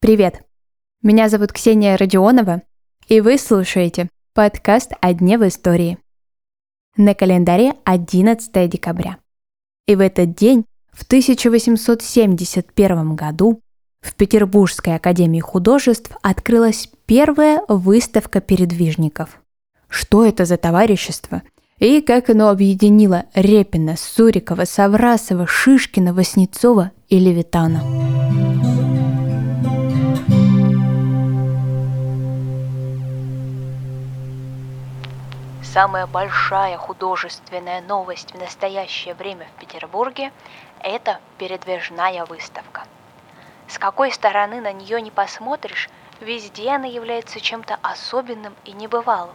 Привет! Меня зовут Ксения Родионова, и вы слушаете подкаст «О дне в истории». На календаре 11 декабря. И в этот день, в 1871 году, в Петербургской академии художеств открылась первая выставка передвижников. Что это за товарищество и как оно объединило Репина, Сурикова, Саврасова, Шишкина, Васнецова и Левитана. Самая большая художественная новость в настоящее время в Петербурге – это передвижная выставка. С какой стороны на нее не посмотришь, везде она является чем-то особенным и небывалым.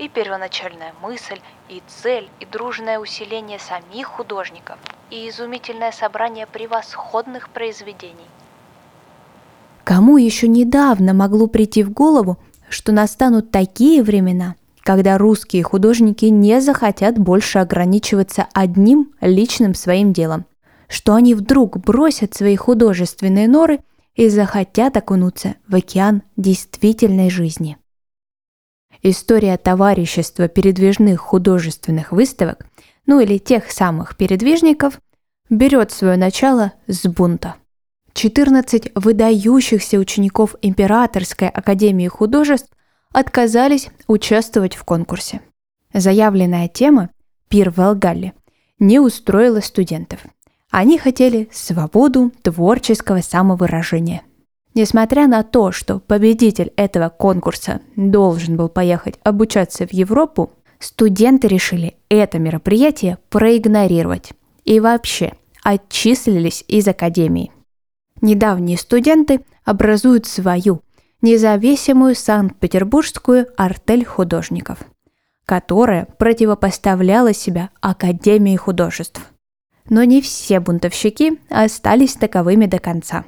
И первоначальная мысль, и цель, и дружное усиление самих художников, и изумительное собрание превосходных произведений. Кому еще недавно могло прийти в голову, что настанут такие времена, когда русские художники не захотят больше ограничиваться одним личным своим делом, что они вдруг бросят свои художественные норы и захотят окунуться в океан действительной жизни. История товарищества передвижных художественных выставок, ну или тех самых передвижников, берет свое начало с бунта. 14 выдающихся учеников Императорской академии художеств отказались участвовать в конкурсе. Заявленная тема «Пир в Алгалле» не устроила студентов. Они хотели свободу творческого самовыражения. Несмотря на то, что победитель этого конкурса должен был поехать обучаться в Европу, студенты решили это мероприятие проигнорировать и вообще отчислились из академии. Недавние студенты образуют свою независимую Санкт-Петербургскую артель художников, которая противопоставляла себя Академии художеств. Но не все бунтовщики остались таковыми до конца.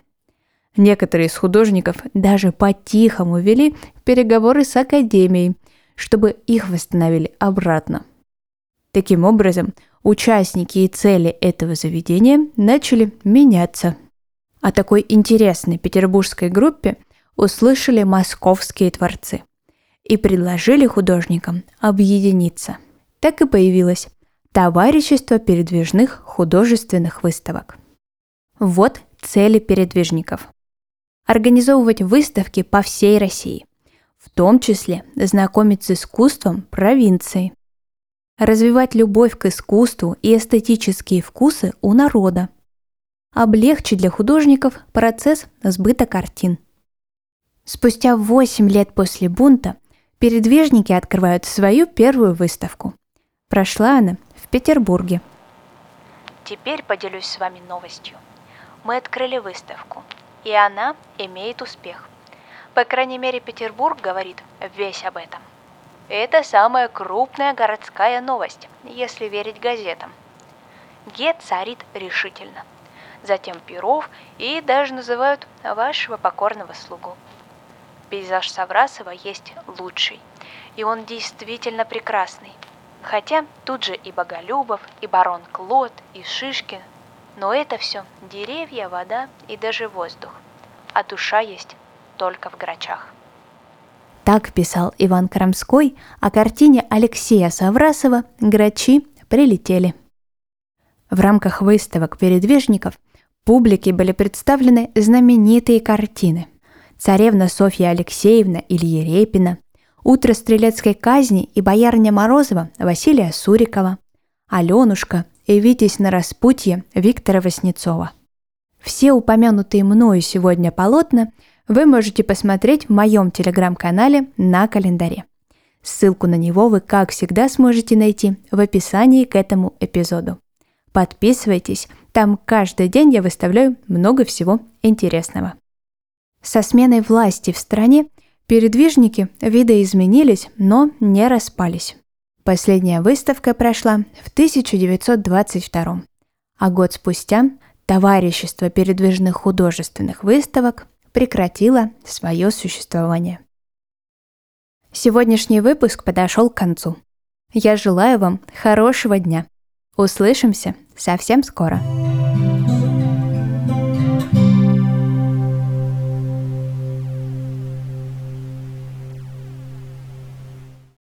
Некоторые из художников даже по-тихому вели переговоры с Академией, чтобы их восстановили обратно. Таким образом, участники и цели этого заведения начали меняться. О такой интересной петербургской группе – услышали московские творцы и предложили художникам объединиться. Так и появилось Товарищество передвижных художественных выставок. Вот цели передвижников. Организовывать выставки по всей России, в том числе знакомить с искусством провинции. Развивать любовь к искусству и эстетические вкусы у народа. Облегчить для художников процесс сбыта картин – Спустя 8 лет после бунта передвижники открывают свою первую выставку. Прошла она в Петербурге. Теперь поделюсь с вами новостью. Мы открыли выставку, и она имеет успех. По крайней мере, Петербург говорит весь об этом. Это самая крупная городская новость, если верить газетам. Ге царит решительно. Затем Перов и даже называют вашего покорного слугу пейзаж Саврасова есть лучший. И он действительно прекрасный. Хотя тут же и Боголюбов, и барон Клод, и Шишкин. Но это все деревья, вода и даже воздух. А душа есть только в грачах. Так писал Иван Крамской о картине Алексея Саврасова «Грачи прилетели». В рамках выставок передвижников публике были представлены знаменитые картины царевна Софья Алексеевна Ильи Репина, утро стрелецкой казни и боярня Морозова Василия Сурикова, Аленушка и Витязь на распутье Виктора Васнецова. Все упомянутые мною сегодня полотна вы можете посмотреть в моем телеграм-канале на календаре. Ссылку на него вы, как всегда, сможете найти в описании к этому эпизоду. Подписывайтесь, там каждый день я выставляю много всего интересного. Со сменой власти в стране передвижники видоизменились, но не распались. Последняя выставка прошла в 1922 а год спустя Товарищество передвижных художественных выставок прекратило свое существование. Сегодняшний выпуск подошел к концу. Я желаю вам хорошего дня. Услышимся совсем скоро.